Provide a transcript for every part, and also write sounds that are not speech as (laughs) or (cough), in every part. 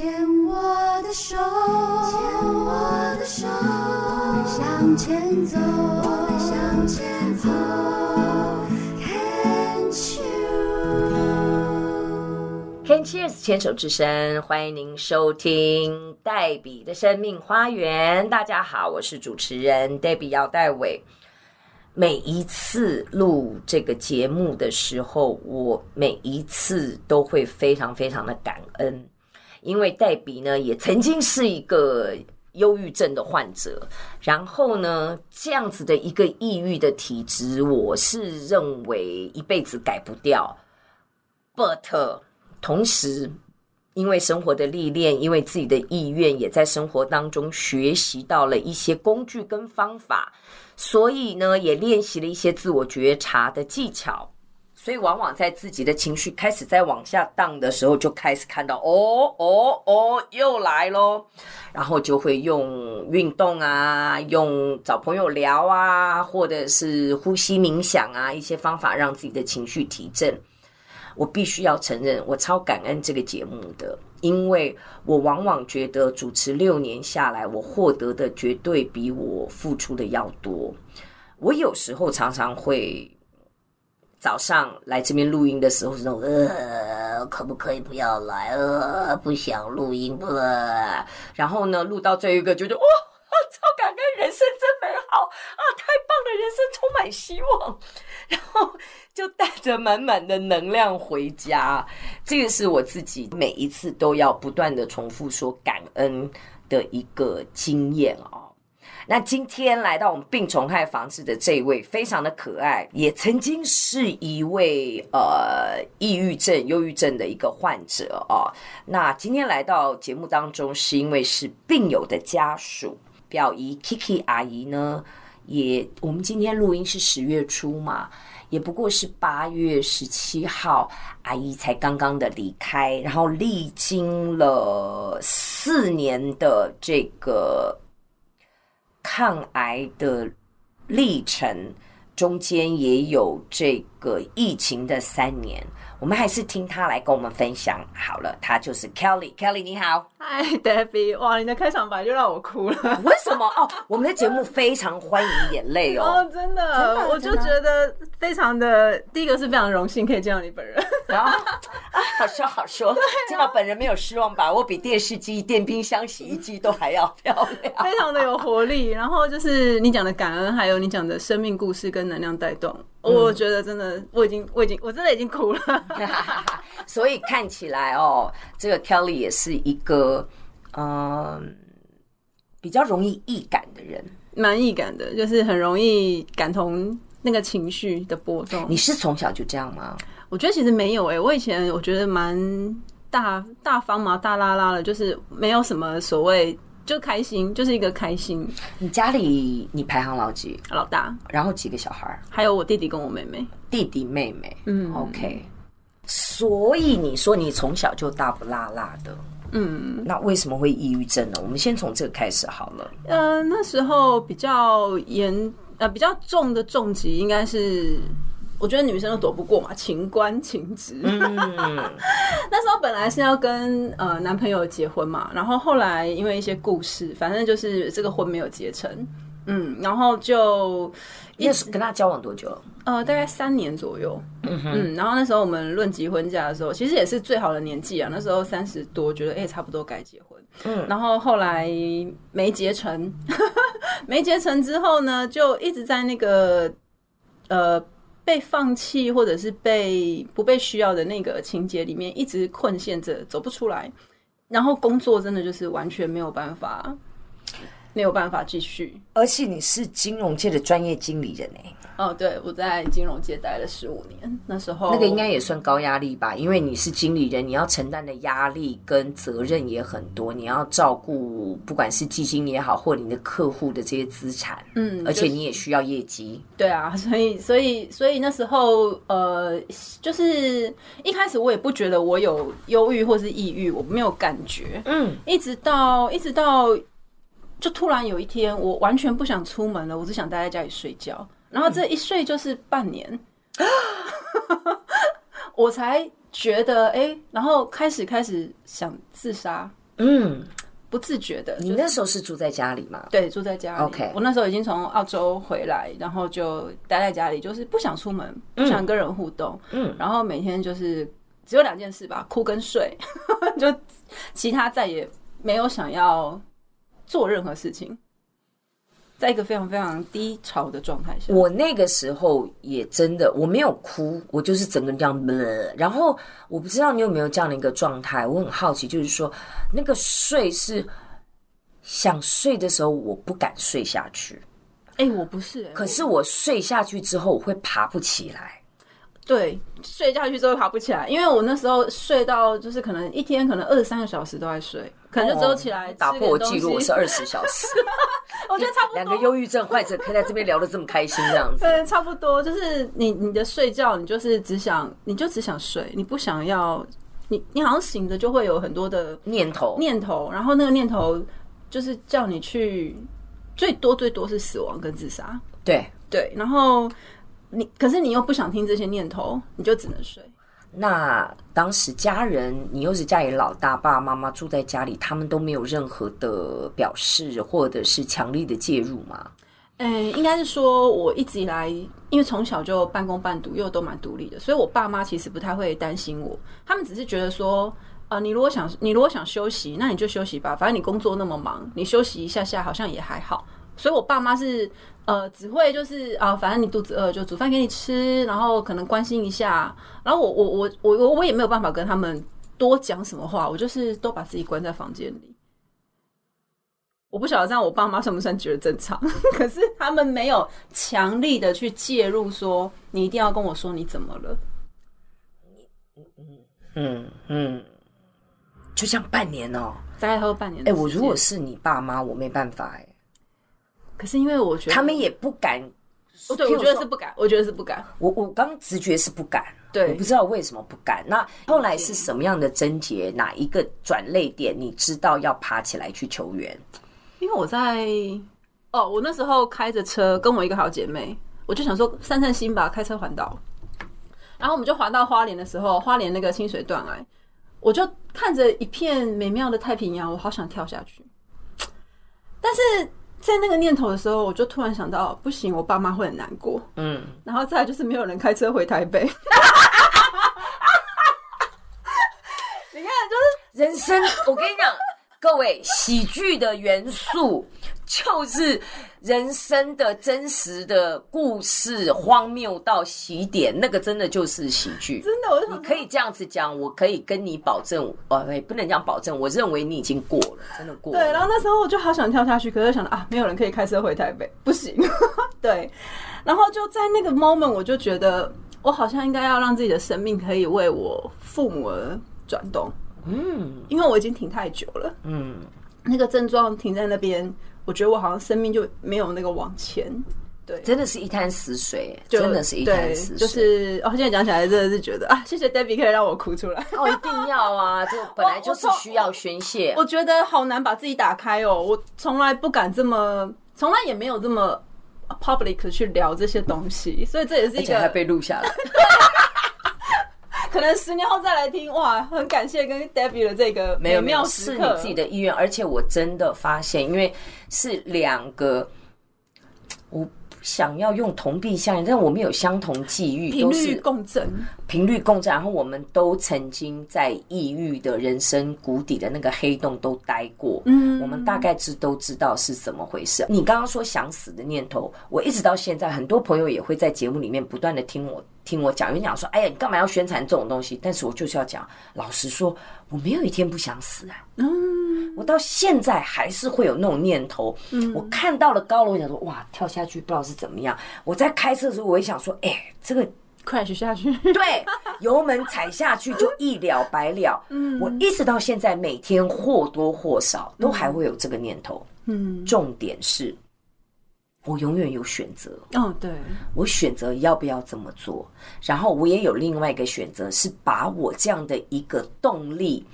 牵我的手，牵我的手，我们向前走，我们向前走。Can Cheers 牵手之声，欢迎您收听黛比的生命花园。大家好，我是主持人黛比姚黛伟。每一次录这个节目的时候，我每一次都会非常非常的感恩，因为黛比呢也曾经是一个忧郁症的患者，然后呢这样子的一个抑郁的体质，我是认为一辈子改不掉。But 同时，因为生活的历练，因为自己的意愿，也在生活当中学习到了一些工具跟方法，所以呢，也练习了一些自我觉察的技巧。所以，往往在自己的情绪开始在往下荡的时候，就开始看到哦哦哦，又来咯，然后就会用运动啊，用找朋友聊啊，或者是呼吸冥想啊，一些方法让自己的情绪提振。我必须要承认，我超感恩这个节目的，因为我往往觉得主持六年下来，我获得的绝对比我付出的要多。我有时候常常会早上来这边录音的时候，是那种呃，可不可以不要来？呃，不想录音了。然后呢，录到最后一个，觉得哇，超感恩，人生真美好啊，太棒了，人生充满希望。(laughs) 然后。就带着满满的能量回家，这个是我自己每一次都要不断的重复说感恩的一个经验哦。那今天来到我们病虫害防治的这一位，非常的可爱，也曾经是一位呃抑郁症、忧郁症的一个患者哦。那今天来到节目当中，是因为是病友的家属，表姨 Kiki 阿姨呢，也我们今天录音是十月初嘛。也不过是八月十七号，阿姨才刚刚的离开，然后历经了四年的这个抗癌的历程，中间也有这个疫情的三年。我们还是听他来跟我们分享好了，他就是 Kelly，Kelly 你好，嗨，Debbie，哇，你的开场白就让我哭了，为什么？哦，我们的节目非常欢迎眼泪哦，(laughs) 哦，真的，真的我就觉得非常的，第一个是非常荣幸可以见到你本人，然后 (laughs) 啊，好说好说，见到本人没有失望吧？我比电视机、电冰箱、洗衣机都还要漂亮，非常的有活力。然后就是你讲的感恩，还有你讲的生命故事跟能量带动。我觉得真的，我已经，我已经，我真的已经哭了。(laughs) 所以看起来哦，这个 Kelly 也是一个嗯比较容易易感的人，蛮易感的，就是很容易感同那个情绪的波动。你是从小就这样吗？我觉得其实没有诶、欸，我以前我觉得蛮大大方嘛，大拉拉的，就是没有什么所谓。就开心，就是一个开心。你家里你排行老几？老大。然后几个小孩？还有我弟弟跟我妹妹。弟弟妹妹，嗯，OK。所以你说你从小就大不拉拉的，嗯，那为什么会抑郁症呢？我们先从这个开始好了。呃，那时候比较严，呃，比较重的重疾应该是。我觉得女生都躲不过嘛，情关情执。嗯、(laughs) 那时候本来是要跟呃男朋友结婚嘛，然后后来因为一些故事，反正就是这个婚没有结成。嗯，然后就也是跟他交往多久？呃，大概三年左右。嗯嗯，然后那时候我们论及婚嫁的时候，其实也是最好的年纪啊。那时候三十多，觉得哎、欸，差不多该结婚。嗯，然后后来没结成，(laughs) 没结成之后呢，就一直在那个呃。被放弃或者是被不被需要的那个情节里面，一直困陷着，走不出来。然后工作真的就是完全没有办法，没有办法继续。而且你是金融界的专业经理人哎。哦，对，我在金融界待了十五年，那时候那个应该也算高压力吧，因为你是经理人，你要承担的压力跟责任也很多，你要照顾不管是基金也好，或你的客户的这些资产，嗯，而且你也需要业绩。对啊，所以所以所以那时候呃，就是一开始我也不觉得我有忧郁或是抑郁，我没有感觉，嗯，一直到一直到就突然有一天，我完全不想出门了，我只想待在家里睡觉。然后这一睡就是半年，嗯、(laughs) 我才觉得哎，然后开始开始想自杀，嗯，不自觉的。你那时候是住在家里吗？对，住在家里。OK，我那时候已经从澳洲回来，然后就待在家里，就是不想出门，不想跟人互动。嗯，然后每天就是只有两件事吧，哭跟睡，(laughs) 就其他再也没有想要做任何事情。在一个非常非常低潮的状态下，我那个时候也真的我没有哭，我就是整个人这样。(laughs) 然后我不知道你有没有这样的一个状态，我很好奇，就是说那个睡是想睡的时候，我不敢睡下去。哎、欸，我不是、欸，可是我睡下去之后，我会爬不起来。对，睡下去之后爬不起来，因为我那时候睡到就是可能一天可能二十三个小时都在睡，可能就只有起来打破我记录，我是二十小时。(laughs) 我觉得差不多。两个忧郁症患者可以在这边聊得这么开心，这样子。对，差不多就是你你的睡觉，你就是只想，你就只想睡，你不想要，你你好像醒着就会有很多的念头念头，然后那个念头就是叫你去，最多最多是死亡跟自杀。对对，然后。你可是你又不想听这些念头，你就只能睡。那当时家人，你又是家里老大，爸爸妈妈住在家里，他们都没有任何的表示，或者是强力的介入吗？嗯、应该是说，我一直以来，因为从小就半工半读，又都蛮独立的，所以我爸妈其实不太会担心我。他们只是觉得说，啊、你如果想，你如果想休息，那你就休息吧，反正你工作那么忙，你休息一下下好像也还好。所以我爸妈是。呃，只会就是啊，反正你肚子饿就煮饭给你吃，然后可能关心一下，然后我我我我我我也没有办法跟他们多讲什么话，我就是都把自己关在房间里。我不晓得这样我爸妈算不算觉得正常，(laughs) 可是他们没有强力的去介入，说你一定要跟我说你怎么了。嗯嗯嗯嗯，就像半年哦，大概还有半年。哎，我如果是你爸妈，我没办法哎。可是因为我觉得他们也不敢，哦，对，我觉得是不敢，我觉得是不敢。我我刚直觉是不敢，对，我不知道为什么不敢。那后来是什么样的症结？哪一个转泪点？你知道要爬起来去求援？因为我在哦，我那时候开着车跟我一个好姐妹，我就想说散散心吧，开车环岛。然后我们就环到花莲的时候，花莲那个清水断崖，我就看着一片美妙的太平洋，我好想跳下去，但是。在那个念头的时候，我就突然想到，不行，我爸妈会很难过。嗯，然后再来就是没有人开车回台北。(laughs) 你看，就是人生。我跟你讲，各位，喜剧的元素。就是人生的真实的故事，荒谬到喜点，那个真的就是喜剧。真的，我你可以这样子讲，我可以跟你保证，哦，不能讲保证，我认为你已经过了，真的过了。对，然后那时候我就好想跳下去，可是想到啊，没有人可以开车回台北，不行。(laughs) 对，然后就在那个 moment，我就觉得我好像应该要让自己的生命可以为我父母而转动。嗯，因为我已经停太久了。嗯，那个症状停在那边。我觉得我好像生命就没有那个往前，对，真的是一滩死水，真的是一滩死水。就是哦，现在讲起来真的是觉得啊，谢谢 Debbie 可以让我哭出来。哦，一定要啊，这本来就是需要宣泄。我觉得好难把自己打开哦，我从来不敢这么，从来也没有这么 public 去聊这些东西，所以这也是一个，被录下来。(laughs) 可能十年后再来听，哇，很感谢跟 Debbie 的这个。没有，没有，是你自己的意愿，而且我真的发现，因为是两个，我。想要用同病相怜，但我们有相同际遇，频率共振，频率共振。然后我们都曾经在抑郁的人生谷底的那个黑洞都待过，嗯，我们大概知都知道是怎么回事。你刚刚说想死的念头，我一直到现在，很多朋友也会在节目里面不断的听我听我讲，有人讲说，哎呀，你干嘛要宣传这种东西？但是我就是要讲，老实说，我没有一天不想死啊。嗯，我到现在还是会有那种念头。嗯，我看到了高楼，我想说哇，跳下去不知道是怎么样。我在开车的时候，我也想说，哎、欸，这个 crash 下去，对，油门踩下去就一了百了。(laughs) 嗯，我一直到现在，每天或多或少都还会有这个念头。嗯，重点是。我永远有选择。哦，对，我选择要不要这么做，然后我也有另外一个选择，是把我这样的一个动力，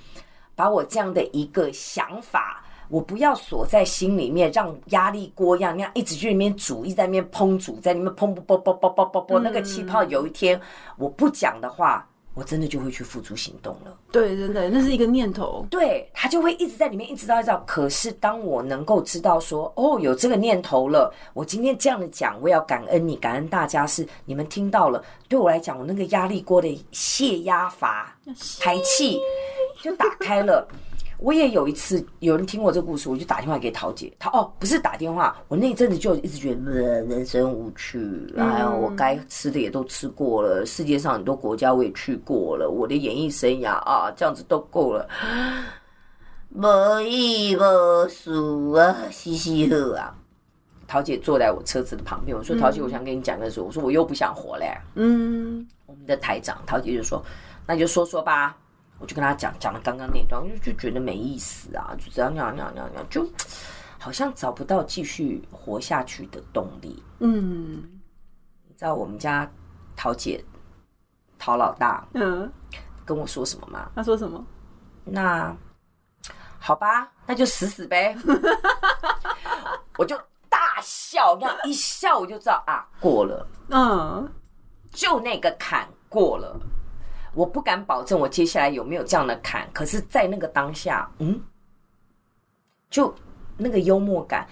把我这样的一个想法，我不要锁在心里面，让压力锅一样那样一直去里面煮，一直在里面烹煮，在里面砰啵啵啵啵啵啵啵，那个气泡有一天我不讲的话，我真的就会去付诸行动了。对，真的，那是一个念头。对，他就会一直在里面，一直到一直到。可是当我能够知道说，哦，有这个念头了，我今天这样的讲，我要感恩你，感恩大家是你们听到了。对我来讲，我那个压力锅的泄压阀排气就打开了。我也有一次，有人听我这个故事，我就打电话给桃姐。她哦，不是打电话，我那一阵子就一直觉得人生无趣，哎呀，我该吃的也都吃过了，世界上很多国家我也去过了，我的演艺生涯啊，这样子都够了，无依无数啊，嘻嘻呵啊。桃姐坐在我车子的旁边，我说：“桃姐，我想跟你讲个事。”我说：“我又不想活了。”嗯，我们的台长桃姐就说：“那你就说说吧。”我就跟他讲讲了刚刚那段，我就就觉得没意思啊，就这样那样那样那样，就好像找不到继续活下去的动力。嗯，你知道我们家桃姐陶老大嗯跟我说什么吗？他说什么？那好吧，那就死死呗。我就大笑，那一笑我就知道啊，过了。嗯，就那个坎过了。我不敢保证我接下来有没有这样的坎，可是，在那个当下，嗯，就那个幽默感，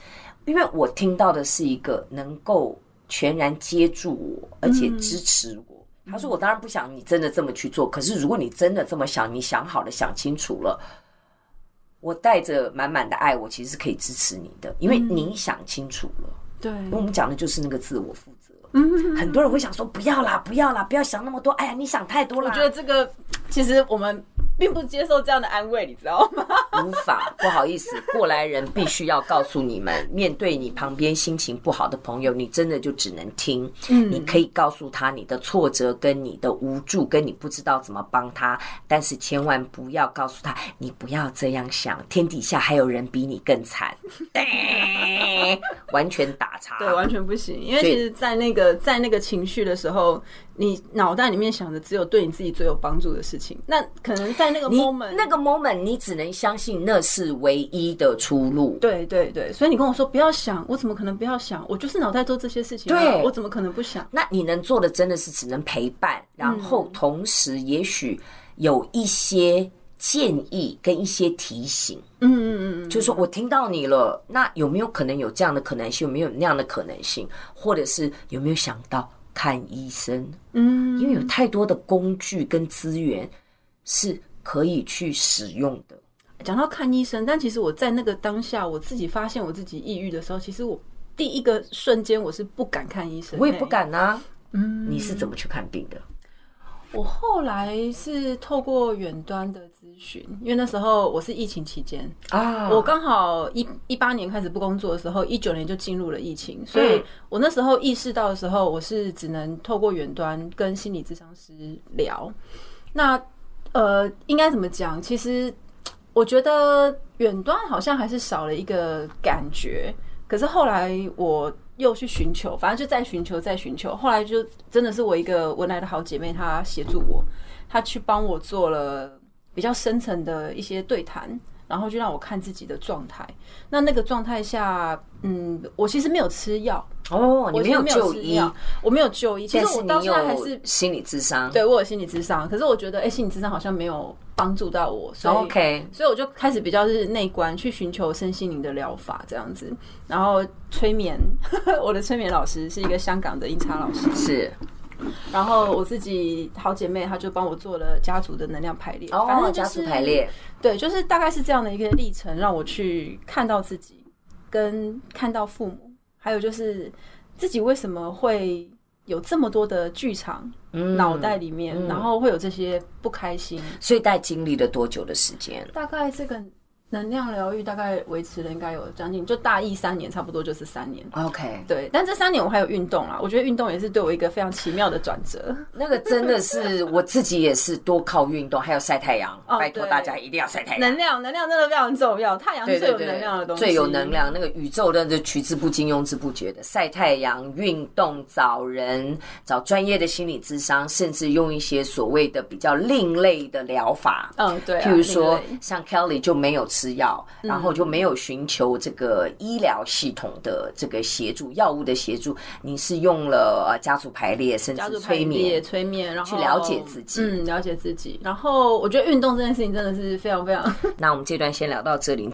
因为我听到的是一个能够全然接住我，而且支持我。嗯、他说：“我当然不想你真的这么去做，可是如果你真的这么想，你想好了，想清楚了，我带着满满的爱，我其实是可以支持你的，因为你想清楚了。对，因为我们讲的就是那个自我负责。”嗯，很多人会想说不要啦，不要啦，不要想那么多。哎呀，你想太多了。我觉得这个其实我们并不接受这样的安慰，你知道吗？无法，不好意思，过来人必须要告诉你们，面对你旁边心情不好的朋友，你真的就只能听。嗯，你可以告诉他你的挫折、跟你的无助、跟你不知道怎么帮他，但是千万不要告诉他，你不要这样想，天底下还有人比你更惨。(laughs) 完全打岔，对，完全不行。因为其实，在那个在那个情绪的时候，你脑袋里面想的只有对你自己最有帮助的事情。那可能在那个 moment，那个 moment，你只能相信那是唯一的出路。对对对，所以你跟我说不要想，我怎么可能不要想？我就是脑袋做这些事情，对，我怎么可能不想？那你能做的真的是只能陪伴，然后同时也许有一些。建议跟一些提醒，嗯嗯嗯，就是说我听到你了，那有没有可能有这样的可能性？有没有那样的可能性？或者是有没有想到看医生？嗯，因为有太多的工具跟资源是可以去使用的。讲到看医生，但其实我在那个当下，我自己发现我自己抑郁的时候，其实我第一个瞬间我是不敢看医生，我也不敢啊。嗯，你是怎么去看病的？我后来是透过远端的咨询，因为那时候我是疫情期间啊，我刚好一一八年开始不工作的时候，一九年就进入了疫情，所以我那时候意识到的时候，我是只能透过远端跟心理咨商师聊。那呃，应该怎么讲？其实我觉得远端好像还是少了一个感觉。可是后来我。又去寻求，反正就在寻求，在寻求。后来就真的是我一个文莱的好姐妹，她协助我，她去帮我做了比较深层的一些对谈，然后就让我看自己的状态。那那个状态下，嗯，我其实没有吃药哦，你没有就医，我没有就医。其实我到现在还是心理智商，对，我有心理智商。可是我觉得，哎、欸，心理智商好像没有。帮助到我，所以 OK，所以我就开始比较是内观，去寻求身心灵的疗法这样子，然后催眠，(laughs) 我的催眠老师是一个香港的音叉老师，是，然后我自己好姐妹，她就帮我做了家族的能量排列，哦，反正家族排列，对，就是大概是这样的一个历程，让我去看到自己，跟看到父母，还有就是自己为什么会。有这么多的剧场，脑袋里面，嗯嗯、然后会有这些不开心，所以大概经历了多久的时间？大概这个。能量疗愈大概维持了应该有将近，就大一三年，差不多就是三年。OK，对，但这三年我还有运动啦，我觉得运动也是对我一个非常奇妙的转折。那个真的是我自己也是多靠运动，还有晒太阳。哦、拜托大家一定要晒太阳。能量，能量真的非常重要。太阳是最有能量的东西，最有能量。那个宇宙的取之不尽，用之不绝的晒太阳、运动、找人、找专业的心理智商，甚至用一些所谓的比较另类的疗法。嗯，对、啊，譬如说像 Kelly 就没有。吃药，然后就没有寻求这个医疗系统的这个协助、药物的协助，你是用了家族排列，甚至催眠、催眠，然后去了解自己，嗯，了解自己。然后我觉得运动这件事情真的是非常非常。(laughs) 那我们这段先聊到这里。